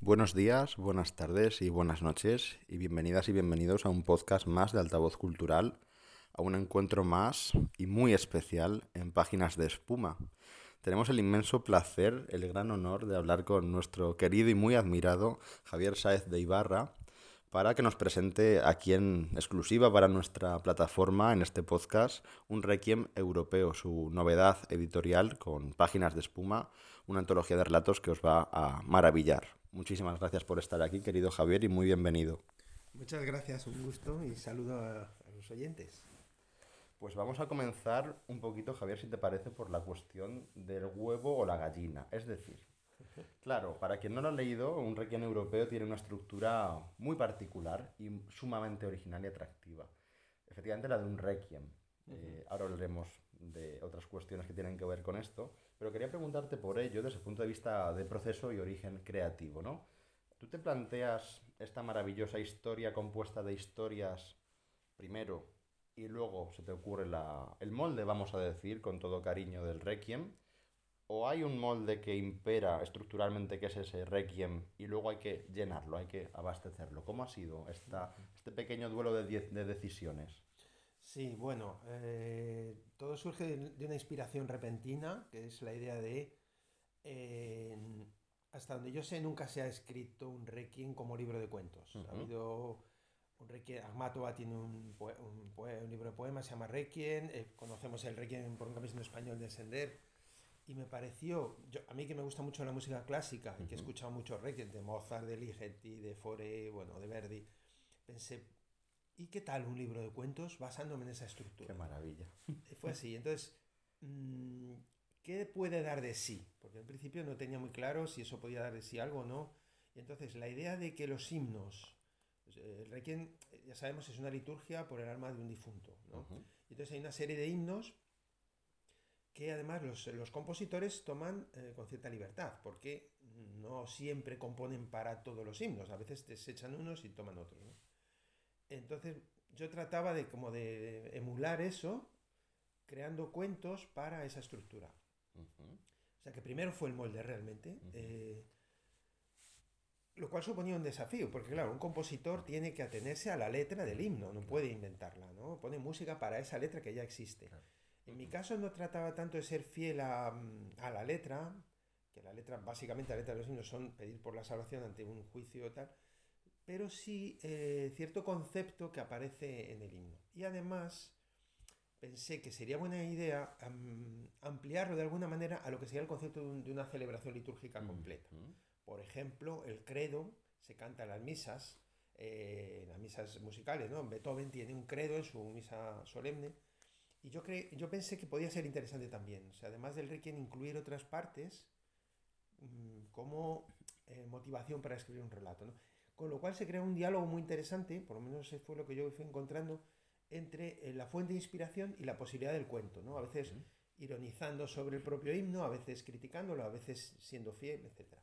Buenos días, buenas tardes y buenas noches y bienvenidas y bienvenidos a un podcast más de Altavoz Cultural, a un encuentro más y muy especial en Páginas de Espuma. Tenemos el inmenso placer, el gran honor de hablar con nuestro querido y muy admirado Javier Sáez de Ibarra para que nos presente aquí en exclusiva para nuestra plataforma en este podcast un Requiem europeo, su novedad editorial con Páginas de Espuma, una antología de relatos que os va a maravillar. Muchísimas gracias por estar aquí, querido Javier, y muy bienvenido. Muchas gracias, un gusto y saludo a, los oyentes. Pues vamos a comenzar un poquito, Javier, si te parece, por la cuestión del huevo o la gallina. Es decir, claro, para quien no lo ha leído, un requiem europeo tiene una estructura muy particular y sumamente original y atractiva. Efectivamente, la de un requiem. Eh, ahora hablaremos de otras cuestiones que tienen que ver con esto. Pero quería preguntarte por ello desde el punto de vista de proceso y origen creativo, ¿no? ¿Tú te planteas esta maravillosa historia compuesta de historias primero y luego se te ocurre la, el molde, vamos a decir, con todo cariño del Requiem? ¿O hay un molde que impera estructuralmente que es ese Requiem y luego hay que llenarlo, hay que abastecerlo? ¿Cómo ha sido esta, este pequeño duelo de, de decisiones? Sí, bueno, eh, todo surge de una inspiración repentina, que es la idea de, hasta donde yo sé, nunca se ha escrito un requiem como libro de cuentos. Ha habido un requiem, Akhmatova tiene un, un, libro de poemas, se llama Requiem, eh, conocemos el requiem por un camino español de Sender, y me pareció, yo, a mí que me gusta mucho la música clásica, y que he escuchado muchos requiem de Mozart, de Ligeti, de Fore, bueno, de Verdi, pensé, ¿y qué tal un libro de cuentos basándome en esa estructura? Qué maravilla. Fue así. Entonces, mm, ¿qué puede dar de sí? Porque al principio no tenía muy claro si eso podía dar de sí algo o no. Y entonces, la idea de que los himnos, eh, el requiem, ya sabemos, es una liturgia por el alma de un difunto. ¿no? y entonces hay una serie de himnos que además los, compositores toman eh, con cierta libertad, porque no siempre componen para todos los himnos, a veces desechan unos y toman otros. ¿no? Entonces yo trataba de como de emular eso, creando cuentos para esa estructura. O sea que primero fue el molde realmente. Eh, lo cual suponía un desafío, porque claro, un compositor tiene que atenerse a la letra del himno, no puede inventarla, ¿no? Pone música para esa letra que ya existe. En mi caso no trataba tanto de ser fiel a, a, la letra, que la letra, básicamente la letra de los himnos son pedir por la salvación ante un juicio o tal, pero sí eh, cierto concepto que aparece en el himno. Y además pensé que sería buena idea ampliarlo de alguna manera a lo que sería el concepto de, una celebración litúrgica completa. Por ejemplo, el credo se canta en las misas, eh, en las misas musicales, ¿no? Beethoven tiene un credo en su misa solemne. Y yo, yo pensé que podía ser interesante también, o sea, además del requiem, incluir otras partes mm, como eh, motivación para escribir un relato. ¿no? Con lo cual se crea un diálogo muy interesante, por lo menos fue lo que yo fui encontrando, entre eh, la fuente de inspiración y la posibilidad del cuento, ¿no? A veces ironizando sobre el propio himno, a veces criticándolo, a veces siendo fiel, etc.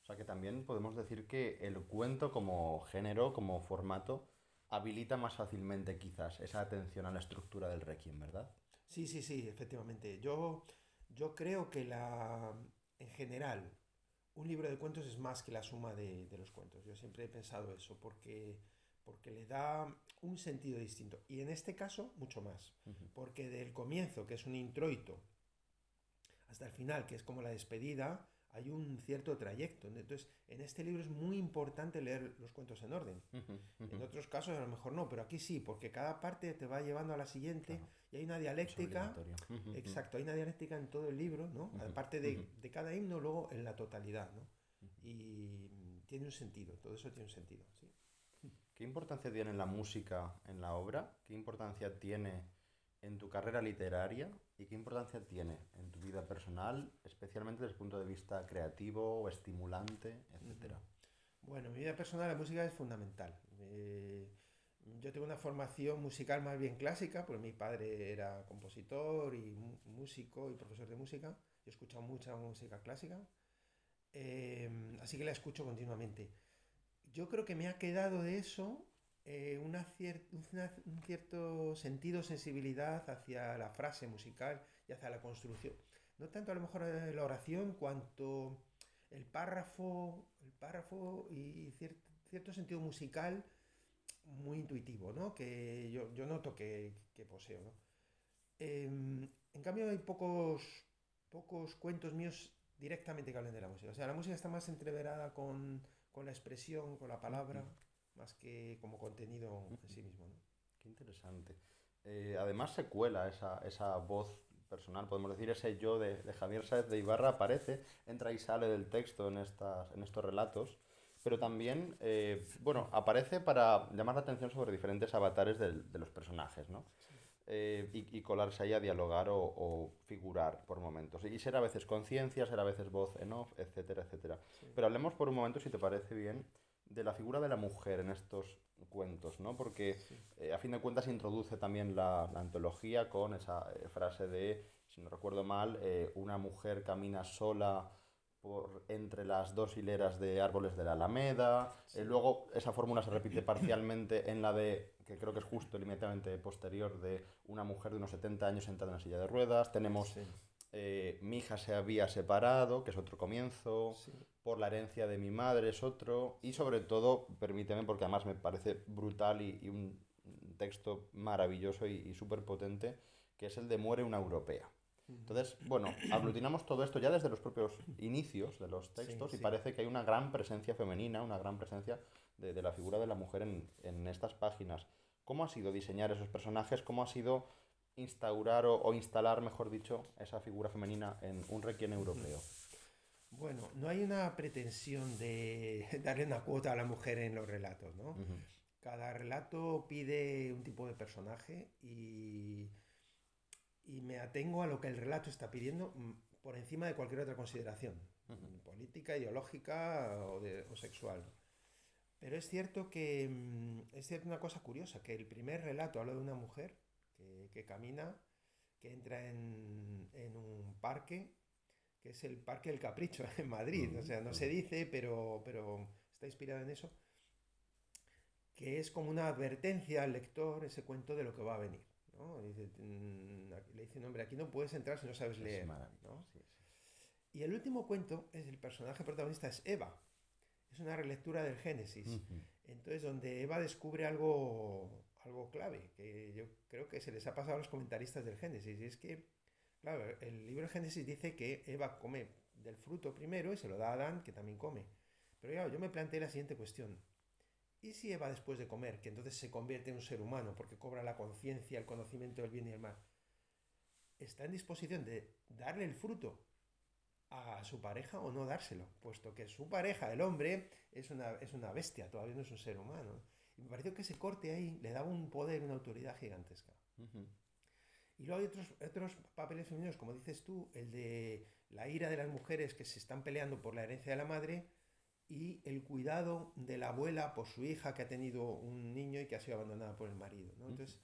O sea que también podemos decir que el cuento como género, como formato, habilita más fácilmente quizás esa atención a la estructura del requiem, ¿verdad? Sí, sí, sí, efectivamente. Yo, yo creo que la, en general un libro de cuentos es más que la suma de, los cuentos. Yo siempre he pensado eso, porque, porque le da un sentido distinto. Y en este caso, mucho más. Porque del comienzo, que es un introito, hasta el final, que es como la despedida, hay un cierto trayecto. Entonces, en este libro es muy importante leer los cuentos en orden. En otros casos a lo mejor no, pero aquí sí, porque cada parte te va llevando a la siguiente y hay una dialéctica. Exacto, hay una dialéctica en todo el libro, ¿no? Aparte de, de, cada himno, luego en la totalidad, ¿no? Y tiene un sentido, todo eso tiene un sentido, ¿sí? ¿Qué importancia tiene la música en la obra? ¿Qué importancia tiene en tu carrera literaria y qué importancia tiene en tu vida personal, especialmente desde el punto de vista creativo, o estimulante, etcétera? Bueno, en mi vida personal la música es fundamental. Eh, yo tengo una formación musical más bien clásica, porque mi padre era compositor y músico y profesor de música. Yo he escuchado mucha música clásica, eh, así que la escucho continuamente. Yo creo que me ha quedado de eso eh, una un cierto sentido, sensibilidad hacia la frase musical y hacia la construcción. No tanto a lo mejor la oración, cuanto el párrafo, el párrafo y cierto sentido musical muy intuitivo, ¿no? Que yo, yo noto que, que poseo, ¿no? Em, en cambio hay pocos, pocos cuentos míos directamente que hablen de la música. O sea, la música está más entreverada con, con la expresión, con la palabra, más que como contenido en sí mismo, ¿no? Qué interesante. Eh, además se cuela esa, esa voz personal, podemos decir, ese yo de, de, Javier Sáez de Ibarra aparece, entra y sale del texto en, estas, en estos relatos, pero también, eh, bueno, aparece para llamar la atención sobre diferentes avatares de, de los personajes, ¿no? Eh, y, y, colarse ahí a dialogar o, o, figurar por momentos. Y ser a veces conciencia, ser a veces voz en off, etcétera, etcétera. Sí. Pero hablemos por un momento, si te parece bien, de la figura de la mujer en estos cuentos, ¿no? Porque sí. eh, a fin de cuentas introduce también la, la antología con esa eh, frase de, si no recuerdo mal, eh, una mujer camina sola por entre las dos hileras de árboles de la Alameda. Sí. Luego esa fórmula se repite parcialmente en la de, que creo que es justo inmediatamente posterior, de una mujer de unos 70 años sentada en una silla de ruedas. Tenemos sí. mi hija se había separado, que es otro comienzo. Por la herencia de mi madre es otro. Y sobre todo, permíteme, porque además me parece brutal y, y un texto maravilloso y, y súper potente, que es el de Muere una europea. Entonces, bueno, aglutinamos todo esto ya desde los propios inicios de los textos sí, y sí. parece que hay una gran presencia femenina, una gran presencia de, de la figura de la mujer en, en, estas páginas. ¿Cómo ha sido diseñar esos personajes? ¿Cómo ha sido instaurar o, o instalar, mejor dicho, esa figura femenina en un requiem europeo? Bueno, no hay una pretensión de darle una cuota a la mujer en los relatos, ¿no? Uh -huh. Cada relato pide un tipo de personaje y y me atengo a lo que el relato está pidiendo mm, por encima de cualquier otra consideración, uh -huh. política, ideológica o, de, o, sexual. Pero es cierto que mm, es cierto una cosa curiosa, que el primer relato habla de una mujer que, que camina, que entra en, en, un parque, que es el Parque del Capricho en Madrid, uh -huh. o sea, no se dice, pero, pero está inspirado en eso, que es como una advertencia al lector, ese cuento de lo que va a venir. ¿no? Dice, mm, le dice, hombre, aquí no puedes entrar si no sabes leer. ¿no? Sí, sí. Y el último cuento es el personaje protagonista es Eva. Es una relectura del Génesis. Uh -huh. Entonces, donde Eva descubre algo, algo clave, que yo creo que se les ha pasado a los comentaristas del Génesis. Y es que, claro, el libro del Génesis dice que Eva come del fruto primero y se lo da a Adán, que también come. Pero yo me planteé la siguiente cuestión. ¿Y si Eva después de comer, que entonces se convierte en un ser humano porque cobra la conciencia, el conocimiento del bien y el mal, está en disposición de darle el fruto a su pareja o no dárselo? Puesto que su pareja, el hombre, es una, es una bestia, todavía no es un ser humano. Y me pareció que ese corte ahí le daba un poder, una autoridad gigantesca. Y luego hay otros, otros papeles femeninos, como dices tú, el de la ira de las mujeres que se están peleando por la herencia de la madre y el cuidado de la abuela por su hija que ha tenido un niño y que ha sido abandonada por el marido. ¿no? Entonces,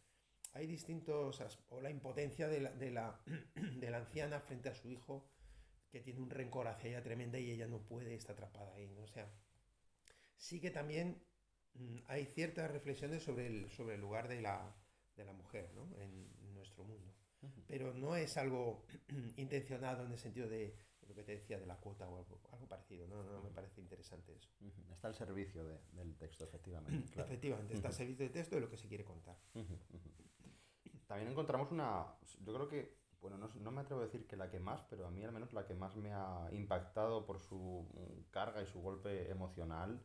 hay distintos, o la impotencia de la, de, la, de la anciana frente a su hijo que tiene un rencor hacia ella tremenda y ella no puede, está atrapada ahí. ¿no? O sea, sí que también mmm, hay ciertas reflexiones sobre el, sobre el lugar de la, de la mujer ¿no? en nuestro mundo. Uh -huh. Pero no es algo intencionado en el sentido de lo que te decía de la cuota o algo, algo parecido. ¿no? No, me parece interesante eso. Está al servicio de, del texto, efectivamente. Claro. Efectivamente, está al servicio del texto de lo que se quiere contar. También encontramos una, yo creo que, bueno, no, no, me atrevo a decir que la que más, pero a mí al menos la que más me ha impactado por su carga y su golpe emocional,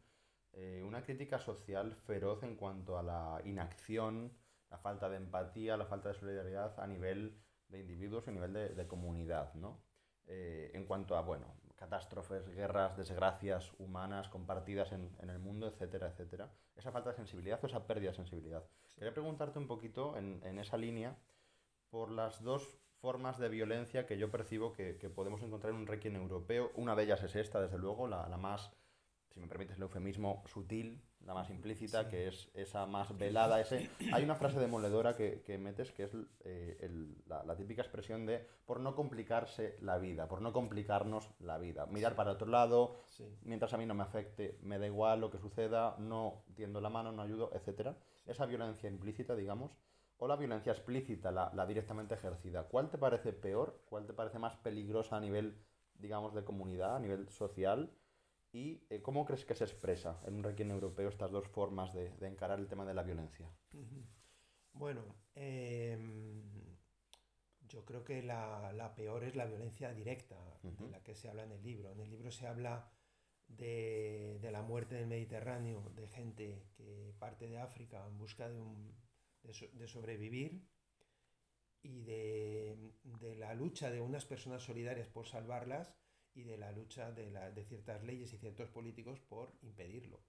eh, una crítica social feroz en cuanto a la inacción, la falta de empatía, la falta de solidaridad a nivel de individuos y a nivel de, de comunidad, ¿no? eh, en cuanto a, bueno, catástrofes, guerras, desgracias humanas compartidas en, en, el mundo, etcétera, etcétera. Esa falta de sensibilidad o esa pérdida de sensibilidad. Quería preguntarte un poquito en, en, esa línea por las dos formas de violencia que yo percibo que, que, podemos encontrar en un requiem europeo. Una de ellas es esta, desde luego, la, la más, si me permites el eufemismo, sutil, la más implícita, sí. que es esa más velada. Ese... Hay una frase demoledora que, que metes que es eh, el, la, la, típica expresión de por no complicarse la vida, por no complicarnos la vida. Mirar sí. para otro lado, sí. mientras a mí no me afecte, me da igual lo que suceda, no tiendo la mano, no ayudo, etc. Esa violencia implícita, digamos, o la violencia explícita, la, la directamente ejercida. ¿Cuál te parece peor? ¿Cuál te parece más peligrosa a nivel, digamos, de comunidad, a nivel social? ¿Y eh, cómo crees que se expresa en un requiem europeo estas dos formas de, de encarar el tema de la violencia? Bueno, em, yo creo que la, la, peor es la violencia directa, de la que se habla en el libro. En el libro se habla de, de, la muerte en el Mediterráneo, de gente que parte de África en busca de, un, de, de sobrevivir y de, de, la lucha de unas personas solidarias por salvarlas y de la lucha de, la, de ciertas leyes y ciertos políticos por impedirlo.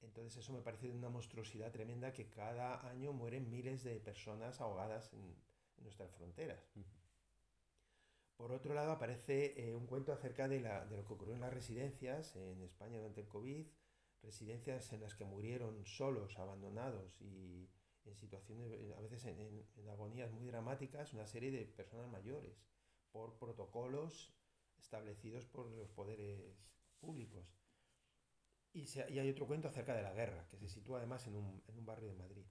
Entonces eso me parece una monstruosidad tremenda que cada año mueren miles de personas ahogadas en, en nuestras fronteras. Por otro lado aparece eh, un cuento acerca de, la, de, lo que ocurrió en las residencias en España durante el COVID, residencias en las que murieron solos, abandonados y en situaciones, a veces en, en, en agonías muy dramáticas, una serie de personas mayores por protocolos establecidos por los poderes públicos. Y, se, y, hay otro cuento acerca de la guerra, que se sitúa además en un, en un barrio de Madrid.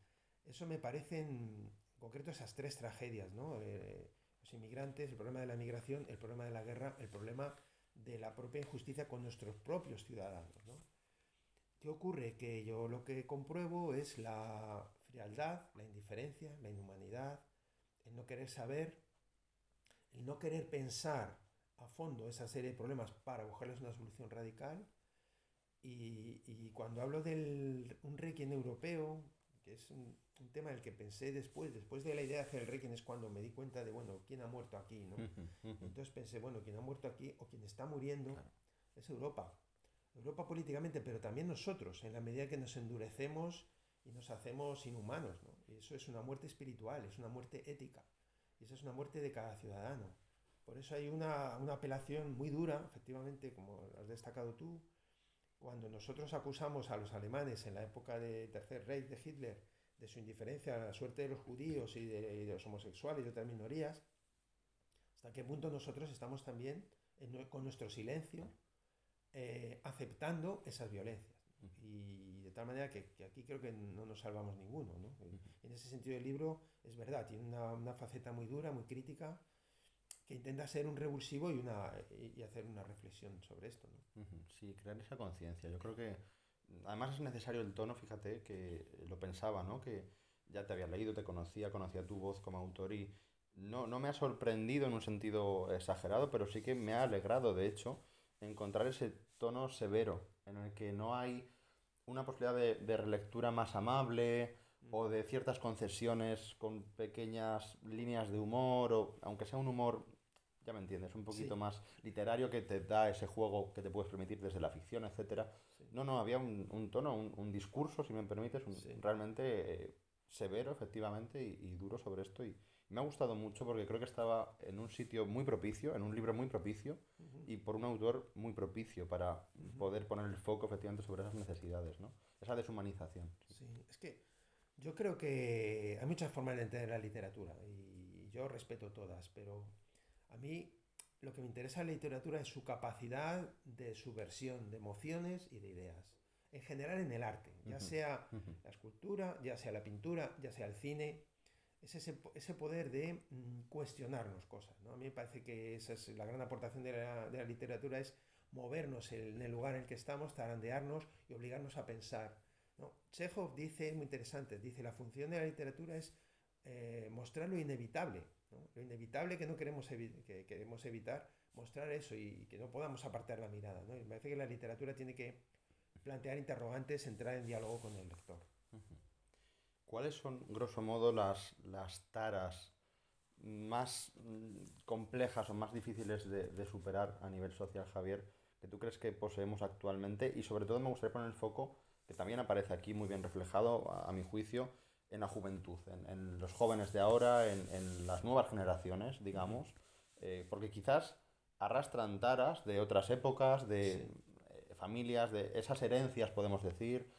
Eso me parecen, en concreto, esas tres tragedias, ¿no? Eh, los inmigrantes, el problema de la migración, el problema de la guerra, el problema de la propia injusticia con nuestros propios ciudadanos, ¿no? ¿Qué ocurre? Que yo lo que compruebo es la frialdad, la indiferencia, la inhumanidad, el no querer saber, el no querer pensar a fondo esa serie de problemas para buscarles una solución radical. Y, y cuando hablo de un requiem europeo, que es un, un, tema del que pensé después, después de la idea de hacer el requiem es cuando me di cuenta de, bueno, ¿quién ha muerto aquí? ¿no? Entonces pensé, bueno, quien ha muerto aquí o quien está muriendo claro. es Europa. Europa políticamente, pero también nosotros, en la medida que nos endurecemos y nos hacemos inhumanos. ¿no? Y eso es una muerte espiritual, es una muerte ética. Y eso es una muerte de cada ciudadano. Por eso hay una, una, apelación muy dura, efectivamente, como has destacado tú, cuando nosotros acusamos a los alemanes en la época de Tercer Reich de Hitler de su indiferencia a la suerte de los judíos y de, y de los homosexuales y otras minorías, hasta qué punto nosotros estamos también en, con nuestro silencio eh, aceptando esas violencias. Y de tal manera que, que, aquí creo que no nos salvamos ninguno. ¿no? En ese sentido el libro es verdad, tiene una, una faceta muy dura, muy crítica, que intenta ser un revulsivo y, una, y hacer una reflexión sobre esto. ¿no? Sí, crear esa conciencia. Yo creo que además es necesario el tono, fíjate, que lo pensaba, ¿no? Que ya te había leído, te conocía, conocía tu voz como autor y no, no me ha sorprendido en un sentido exagerado, pero sí que me ha alegrado, de hecho, encontrar ese tono severo en el que no hay una posibilidad de, de relectura más amable o de ciertas concesiones con pequeñas líneas de humor, o aunque sea un humor ya me entiendes, un poquito sí. más literario que te da ese juego que te puedes permitir desde la ficción, etcétera. Sí. No, no, había un, un tono, un, un, discurso, si me permites, un, sí. realmente eh, severo, efectivamente, y, y, duro sobre esto. Y me ha gustado mucho porque creo que estaba en un sitio muy propicio, en un libro muy propicio, uh -huh. y por un autor muy propicio para uh -huh. poder poner el foco, efectivamente, sobre esas necesidades, ¿no? Esa deshumanización. Sí, es que yo creo que hay muchas formas de entender la literatura, y yo respeto todas, pero a mí lo que me interesa en la literatura es su capacidad de subversión de emociones y de ideas. En general en el arte, ya sea la escultura, ya sea la pintura, ya sea el cine, es ese, ese poder de mm, cuestionarnos cosas. ¿no? A mí me parece que esa es la gran aportación de la, de la literatura, es movernos en el lugar en el que estamos, tarandearnos y obligarnos a pensar. ¿no? Chekhov dice, es muy interesante, dice, la función de la literatura es eh, mostrar lo inevitable. Lo inevitable que no queremos, que queremos evitar, mostrar eso y, que no podamos apartar la mirada. ¿no? Y me parece que la literatura tiene que plantear interrogantes, entrar en diálogo con el lector. ¿Cuáles son, grosso modo, las, las taras más mm, complejas o más difíciles de, superar a nivel social, Javier, que tú crees que poseemos actualmente? Y sobre todo me gustaría poner el foco, que también aparece aquí muy bien reflejado, a mi juicio, en la juventud, en, en los jóvenes de ahora, en, en, las nuevas generaciones, digamos, eh, porque quizás arrastran taras de otras épocas, de sí. eh, familias, de esas herencias, podemos decir,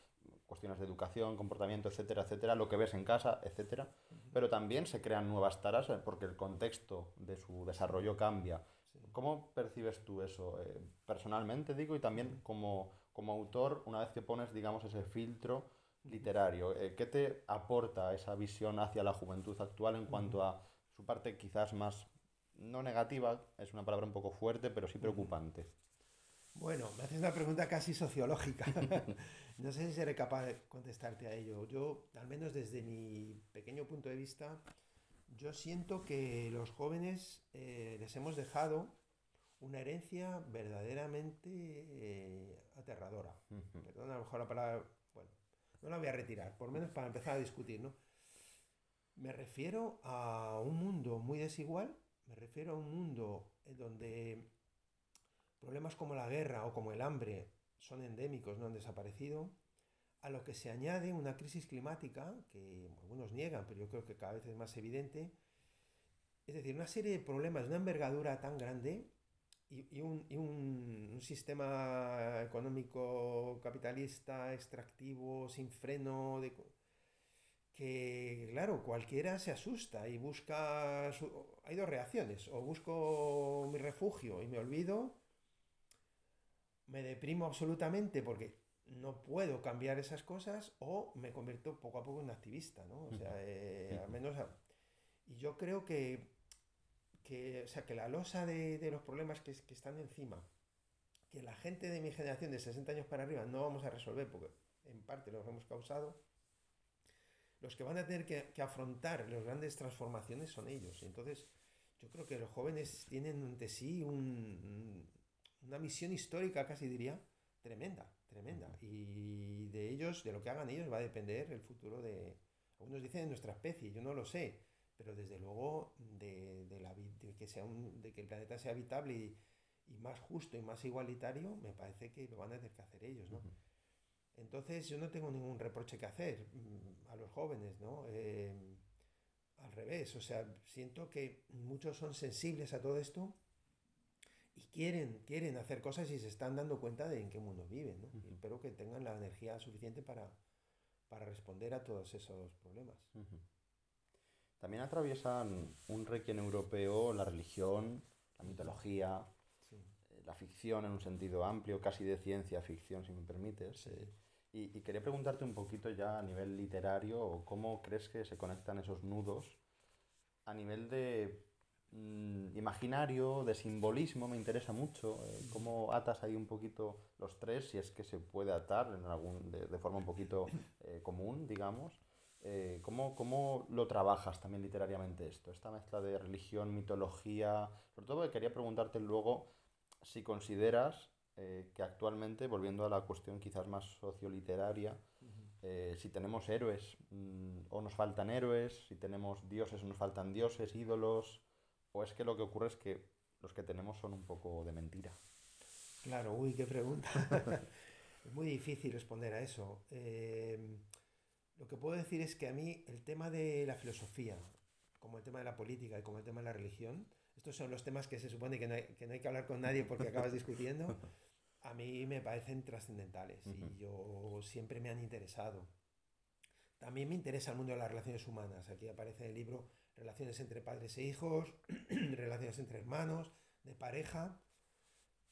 cuestiones de educación, comportamiento, etcétera, etcétera, lo que ves en casa, etcétera, uh -huh. pero también se crean nuevas taras eh, porque el contexto de su desarrollo cambia. Sí. ¿Cómo percibes tú eso eh, personalmente, digo, y también como, como autor, una vez que pones, digamos, ese filtro literario. Eh, ¿Qué te aporta esa visión hacia la juventud actual en cuanto a su parte quizás más, no negativa, es una palabra un poco fuerte, pero sí preocupante? Bueno, me haces una pregunta casi sociológica. no sé si seré capaz de contestarte a ello. Yo, al menos desde mi pequeño punto de vista, yo siento que los jóvenes eh, les hemos dejado una herencia verdaderamente eh, aterradora. Perdón, a lo mejor la palabra, no la voy a retirar, por menos para empezar a discutir, ¿no? Me refiero a un mundo muy desigual, me refiero a un mundo en donde problemas como la guerra o como el hambre son endémicos, no han desaparecido, a lo que se añade una crisis climática, que algunos niegan, pero yo creo que cada vez es más evidente, es decir, una serie de problemas de una envergadura tan grande y, un, sistema económico capitalista, extractivo, sin freno, de, que claro, cualquiera se asusta y busca... hay dos reacciones, o busco mi refugio y me olvido, me deprimo absolutamente porque no puedo cambiar esas cosas o me convierto poco a poco en activista, ¿no? O sea, eh, al menos... Y yo creo que, que, o sea, que la losa de, de los problemas que, que, están encima, que la gente de mi generación de 60 años para arriba no vamos a resolver porque en parte los hemos causado, los que van a tener que, que afrontar las grandes transformaciones son ellos. Entonces, yo creo que los jóvenes tienen ante sí un, una misión histórica, casi diría, tremenda, tremenda. Y de ellos, de lo que hagan ellos, va a depender el futuro de, algunos dicen de nuestra especie, yo no lo sé, pero desde luego de, de la, de que, sea un, de que el planeta sea habitable y, y, más justo y más igualitario, me parece que lo van a tener que hacer ellos, ¿no? Entonces yo no tengo ningún reproche que hacer mm, a los jóvenes, ¿no? Eh, al revés, o sea, siento que muchos son sensibles a todo esto y quieren, quieren hacer cosas y se están dando cuenta de en qué mundo viven. ¿no? espero que tengan la energía suficiente para, para responder a todos esos problemas. También atraviesan un requiem europeo la religión, la mitología, eh, la ficción en un sentido amplio, casi de ciencia ficción, si me permites. Eh, y, y, quería preguntarte un poquito ya a nivel literario, ¿cómo crees que se conectan esos nudos a nivel de Mm, imaginario, de simbolismo, me interesa mucho. Eh, ¿Cómo atas ahí un poquito los tres, si es que se puede atar en algún, de, forma un poquito eh, común, digamos? Eh, ¿cómo, ¿cómo, lo trabajas también literariamente esto? Esta mezcla de religión, mitología. Sobre todo quería preguntarte luego si consideras que actualmente, volviendo a la cuestión quizás más socioliteraria, si tenemos héroes mm, o nos faltan héroes, si tenemos dioses o nos faltan dioses, ídolos, ¿O es que lo que ocurre es que los que tenemos son un poco de mentira? Claro, uy, qué pregunta. es muy difícil responder a eso. Eh, lo que puedo decir es que a mí el tema de la filosofía, como el tema de la política y como el tema de la religión, estos son los temas que se supone que no hay que, no hay que hablar con nadie porque acabas discutiendo, a mí me parecen trascendentales y yo siempre me han interesado. También me interesa el mundo de las relaciones humanas. Aquí aparece en el libro relaciones entre padres e hijos, relaciones entre hermanos, de pareja,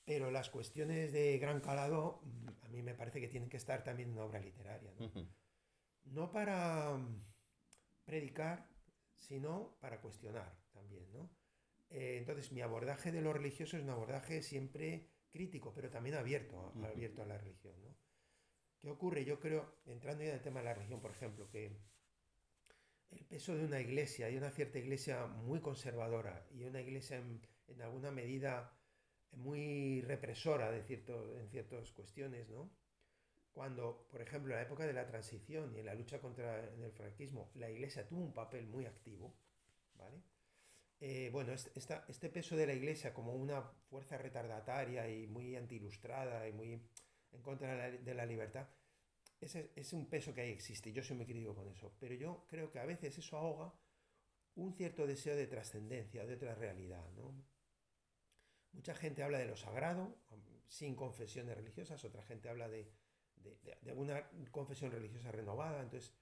pero las cuestiones de gran calado mm, a mí me parece que tienen que estar también en una obra literaria. No, para mm, predicar, sino para cuestionar también. Eh, entonces mi abordaje de lo religioso es un abordaje siempre crítico, pero también abierto, abierto a la religión. ¿Qué ocurre? Yo creo, entrando ya en el tema de la religión, por ejemplo, que el peso de una iglesia y una cierta iglesia muy conservadora y una iglesia en, alguna medida muy represora de cierto, en ciertas cuestiones, ¿no? Cuando, por ejemplo, en la época de la transición y en la lucha contra el franquismo, la iglesia tuvo un papel muy activo, ¿vale? Eh, bueno, este, este peso de la iglesia como una fuerza retardataria y muy antiilustrada y muy en contra de la libertad, ese es un peso que ahí existe, yo soy muy crítico con eso, pero yo creo que a veces eso ahoga un cierto deseo de trascendencia, de otra realidad, ¿no? Mucha gente habla de lo sagrado, sin confesiones religiosas, otra gente habla de, de, de, una confesión religiosa renovada, entonces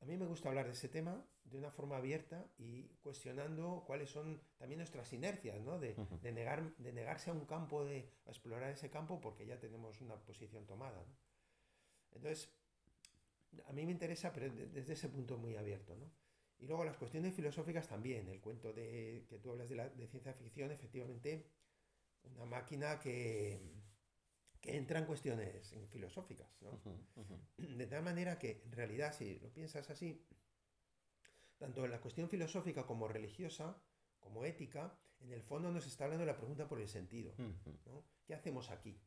a mí me gusta hablar de ese tema de una forma abierta y cuestionando cuáles son también nuestras inercias, ¿no? De, de, negar, de negarse a un campo, de a explorar ese campo porque ya tenemos una posición tomada. ¿no? Entonces, a mí me interesa, pero desde ese punto muy abierto, ¿no? Y luego las cuestiones filosóficas también, el cuento de que tú hablas de, la, de ciencia ficción, efectivamente, una máquina que, entran cuestiones filosóficas. ¿no? De tal manera que, en realidad, si lo piensas así, tanto en la cuestión filosófica como religiosa, como ética, en el fondo nos está hablando la pregunta por el sentido. ¿no? ¿Qué hacemos aquí?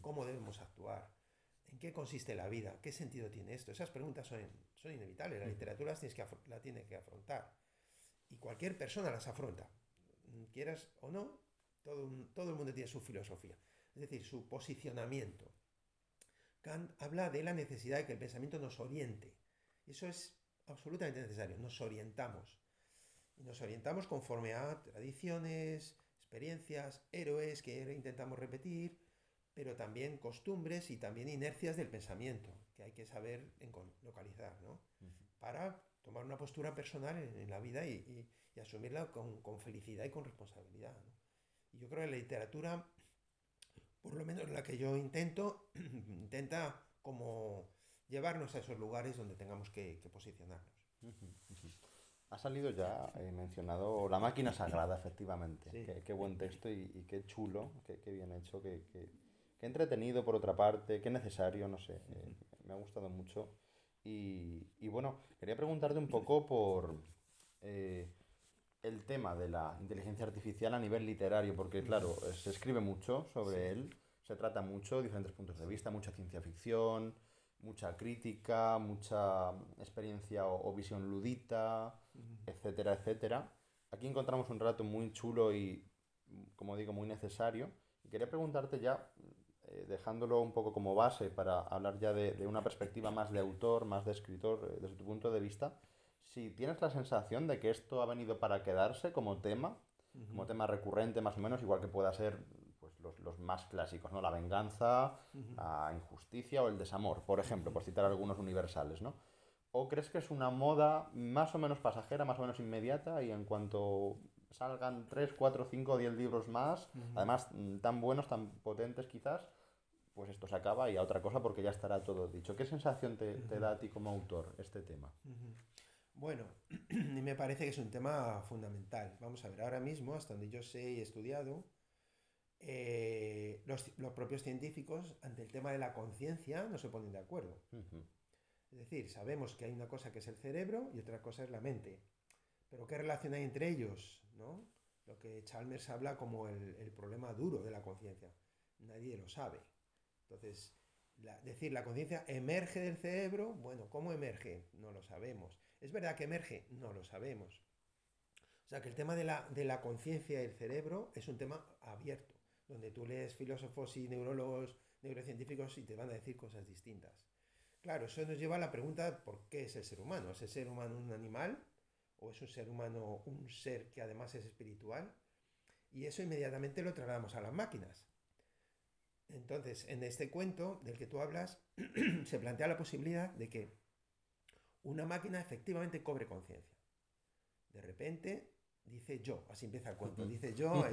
¿Cómo debemos actuar? ¿En qué consiste la vida? ¿Qué sentido tiene esto? Esas preguntas son, son inevitables. La literatura las tienes que la tiene que afrontar. Y cualquier persona las afronta. Quieras o no, todo, todo el mundo tiene su filosofía. Es decir, su posicionamiento. Kant habla de la necesidad de que el pensamiento nos oriente. Eso es absolutamente necesario. Nos orientamos. Y nos orientamos conforme a tradiciones, experiencias, héroes que intentamos repetir, pero también costumbres y también inercias del pensamiento, que hay que saber localizar, ¿no? Para tomar una postura personal en, la vida y, asumirla con, felicidad y con responsabilidad. Y yo creo que la literatura, por lo menos la que yo intento, intenta como llevarnos a esos lugares donde tengamos que, posicionarnos. Ha salido ya he mencionado La máquina sagrada, efectivamente. Qué, buen texto y, qué chulo, qué, bien hecho, qué, entretenido por otra parte, qué necesario, no sé. Eh, me ha gustado mucho. Y, bueno, quería preguntarte un poco por eh, el tema de la inteligencia artificial a nivel literario, porque claro, se escribe mucho sobre él, se trata mucho, diferentes puntos de vista, mucha ciencia ficción, mucha crítica, mucha experiencia o, visión ludita, etcétera, etcétera. Aquí encontramos un rato muy chulo y, como digo, muy necesario. Y quería preguntarte ya, eh, dejándolo un poco como base para hablar ya de, una perspectiva más de autor, más de escritor, eh, desde tu punto de vista, si tienes la sensación de que esto ha venido para quedarse como tema, como tema recurrente más o menos, igual que pueda ser los, más clásicos, ¿no? La venganza, la injusticia o el desamor, por ejemplo, por citar algunos universales, ¿no? ¿O crees que es una moda más o menos pasajera, más o menos inmediata y en cuanto salgan 3, 4, 5, 10 libros más, además mm, tan buenos, tan potentes quizás, pues esto se acaba y a otra cosa porque ya estará todo dicho. ¿Qué sensación te, da a ti como autor este tema? Bueno, me parece que es un tema fundamental. Vamos a ver, ahora mismo, hasta donde yo sé y he estudiado, eh, los, propios científicos ante el tema de la conciencia no se ponen de acuerdo. Es decir, sabemos que hay una cosa que es el cerebro y otra cosa es la mente. Pero ¿qué relación hay entre ellos? ¿no? Lo que Chalmers habla como el, problema duro de la conciencia. Nadie lo sabe. Entonces, decir, la conciencia emerge del cerebro, bueno, ¿cómo emerge? No lo sabemos. ¿Es verdad que emerge? No lo sabemos. O sea que el tema de la, de la conciencia y el cerebro es un tema abierto donde tú lees filósofos y neurólogos, neurocientíficos y te van a decir cosas distintas. Claro, eso nos lleva a la pregunta ¿por qué es el ser humano? ¿Es el ser humano un animal? ¿O es un ser humano un ser que además es espiritual? Y eso inmediatamente lo trasladamos a las máquinas. Entonces, en este cuento del que tú hablas, se plantea la posibilidad de que una máquina efectivamente cobre conciencia. De repente dice yo, así empieza el cuento, dice yo,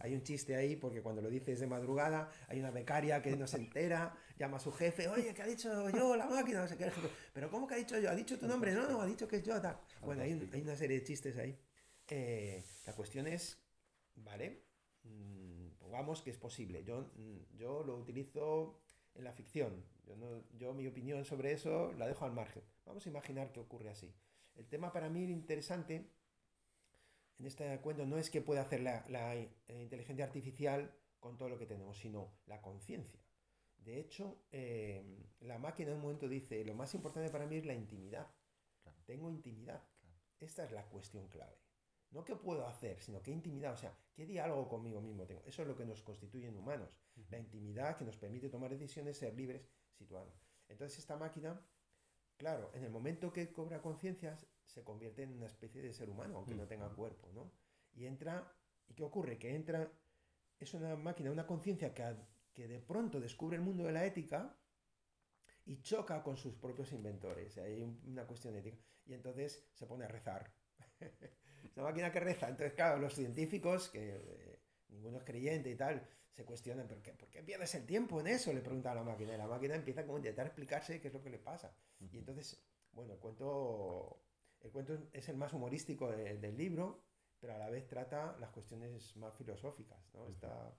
hay un, chiste ahí porque cuando lo dices de madrugada hay una becaria que no se entera, llama a su jefe, oye, ¿qué ha dicho yo, la máquina? No sé qué, pero ¿cómo que ha dicho yo? ¿Ha dicho tu nombre? No, no, ha dicho que es yo, Bueno, hay, hay, una serie de chistes ahí. Eh, la cuestión es, ¿vale? Mm, pongamos que es posible. Yo, mm, yo lo utilizo en la ficción. Yo, yo mi opinión sobre eso la dejo al margen. Vamos a imaginar que ocurre así. El tema para mí interesante en este cuento no es que pueda hacer la, eh, inteligencia artificial con todo lo que tenemos, sino la conciencia. De hecho, eh, la máquina en un momento dice, lo más importante para mí es la intimidad. Tengo intimidad. Esta es la cuestión clave. No qué puedo hacer, sino qué intimidad, o sea, qué diálogo conmigo mismo tengo. Eso es lo que nos constituye en humanos. La intimidad que nos permite tomar decisiones, ser libres, Entonces esta máquina, claro, en el momento que cobra conciencia, se convierte en una especie de ser humano, aunque no tenga cuerpo, ¿no? Y entra, ¿y qué ocurre? Que entra, es una máquina, una conciencia que, que de pronto descubre el mundo de la ética y choca con sus propios inventores. Hay una cuestión ética. Y entonces se pone a rezar. es una máquina que reza. Entonces, claro, los científicos, que eh, ninguno es creyente y tal, se cuestionan, ¿por qué, ¿por qué pierdes el tiempo en eso? Le pregunta a la máquina. Y la máquina empieza como a intentar explicarse qué es lo que le pasa. Y entonces, bueno, cuento el cuento es el más humorístico del libro, pero a la vez trata las cuestiones más filosóficas. ¿no? Está,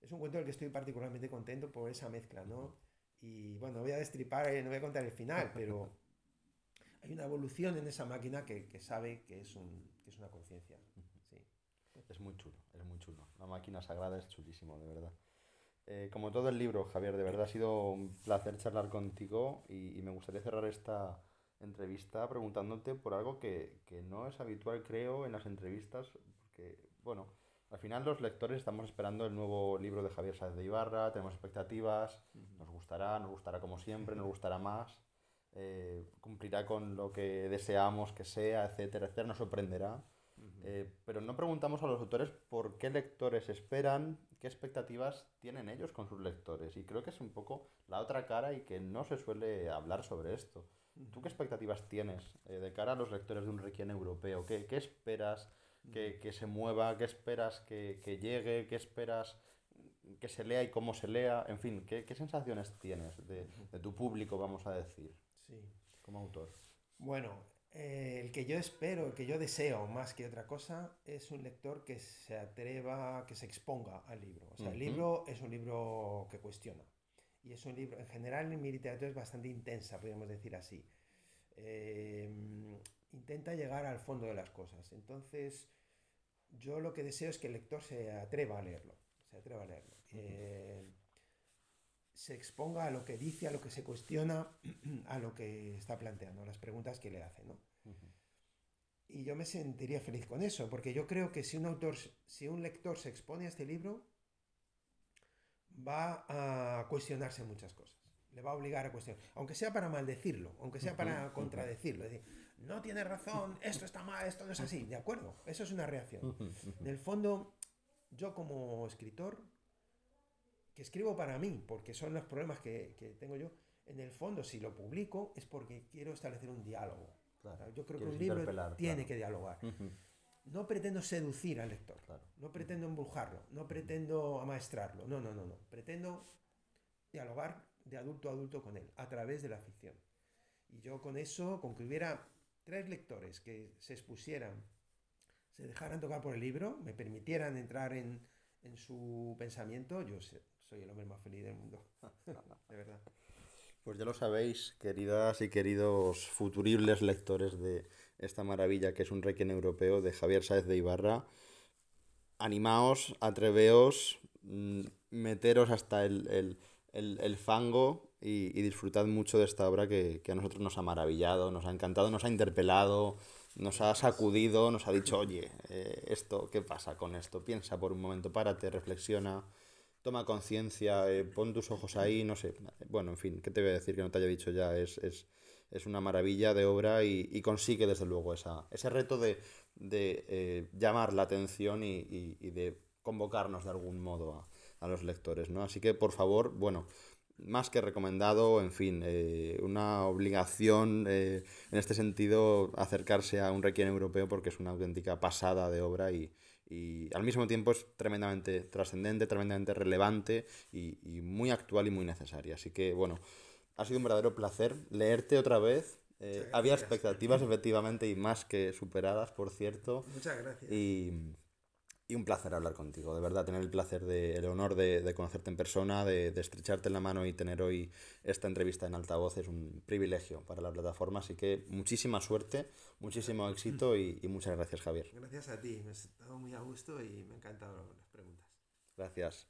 es un cuento del que estoy particularmente contento por esa mezcla, ¿no? Y bueno, no voy a destripar, eh, no voy a contar el final, pero hay una evolución en esa máquina que, que sabe que es, un, que es una conciencia. Es muy chulo, es muy chulo. La máquina sagrada es chulísimo, de verdad. Eh, como todo el libro, Javier, de verdad ha sido un placer charlar contigo y, y me gustaría cerrar esta entrevista preguntándote por algo que, que, no es habitual, creo, en las entrevistas, porque, bueno, al final los lectores estamos esperando el nuevo libro de Javier Sáez de Ibarra, tenemos expectativas, nos gustará, nos gustará como siempre, nos gustará más, eh, cumplirá con lo que deseamos que sea, etcétera, etcétera, nos sorprenderá. Eh, pero no preguntamos a los autores por qué lectores esperan, qué expectativas tienen ellos con sus lectores. Y creo que es un poco la otra cara y que no se suele hablar sobre esto. ¿Tú qué expectativas tienes eh, de cara a los lectores de un Requiem europeo? ¿Qué, qué esperas que, que, se mueva? ¿Qué esperas que, que, llegue? ¿Qué esperas que se lea y cómo se lea? En fin, ¿qué, qué sensaciones tienes de, de, tu público, vamos a decir, Sí. como autor? Bueno, eh, el que yo espero, el que yo deseo más que otra cosa, es un lector que se atreva, que se exponga al libro. O sea, uh -huh. el libro es un libro que cuestiona. Y es un libro, en general en mi literatura es bastante intensa, podríamos decir así. Eh, intenta llegar al fondo de las cosas. Entonces, yo lo que deseo es que el lector se atreva a leerlo. Se atreva a leerlo. Uh -huh. eh, se exponga a lo que dice, a lo que se cuestiona, a lo que está planteando, las preguntas que le hace, ¿no? Uh -huh. Y yo me sentiría feliz con eso, porque yo creo que si un autor, si un lector se expone a este libro, va a cuestionarse muchas cosas. Le va a obligar a cuestionar, aunque sea para maldecirlo, aunque sea para uh -huh. contradecirlo. Es decir, no tiene razón, esto está mal, esto no es así. De acuerdo, eso es una reacción. Uh -huh. En el fondo, yo como escritor, que escribo para mí, porque son los problemas que, que, tengo yo, en el fondo, si lo publico, es porque quiero establecer un diálogo. Claro. Yo creo que un libro tiene claro. que dialogar. Uh -huh. No pretendo seducir al lector, claro. no pretendo embrujarlo, no pretendo amaestrarlo, no, no, no, no. Pretendo dialogar de adulto a adulto con él, a través de la ficción. Y yo con eso, con que hubiera tres lectores que se expusieran, se dejaran tocar por el libro, me permitieran entrar en, en su pensamiento, yo soy el hombre más feliz del mundo. de verdad. Pues ya lo sabéis, queridas y queridos futuribles lectores de esta maravilla que es un Requiem europeo de Javier Sáez de Ibarra. Animaos, atreveos, mm, meteros hasta el, el, el, el fango y, y, disfrutad mucho de esta obra que, que, a nosotros nos ha maravillado, nos ha encantado, nos ha interpelado, nos ha sacudido, nos ha dicho, oye, eh, esto, ¿qué pasa con esto? Piensa por un momento, párate, reflexiona toma conciencia, eh, pon tus ojos ahí, no sé. Bueno, en fin, ¿qué te voy a decir que no te haya dicho ya? Es, es, es una maravilla de obra y, y, consigue desde luego esa, ese reto de, de eh, llamar la atención y, y, de convocarnos de algún modo a, a, los lectores, ¿no? Así que, por favor, bueno, más que recomendado, en fin, eh, una obligación en este sentido acercarse a un Requiem europeo porque es una auténtica pasada de obra y, y al mismo tiempo es tremendamente trascendente, tremendamente relevante y, y, muy actual y muy necesaria. Así que, bueno, ha sido un verdadero placer leerte otra vez. Eh, había expectativas, efectivamente, y más que superadas, por cierto. Muchas gracias. Y, y un placer hablar contigo, de verdad, tener el placer, de, el honor de, de conocerte en persona, de, de, estrecharte en la mano y tener hoy esta entrevista en altavoz es un privilegio para la plataforma, así que muchísima suerte, muchísimo éxito y, y muchas gracias Javier. Gracias a ti, me he estado muy a gusto y me han encantado las preguntas. Gracias.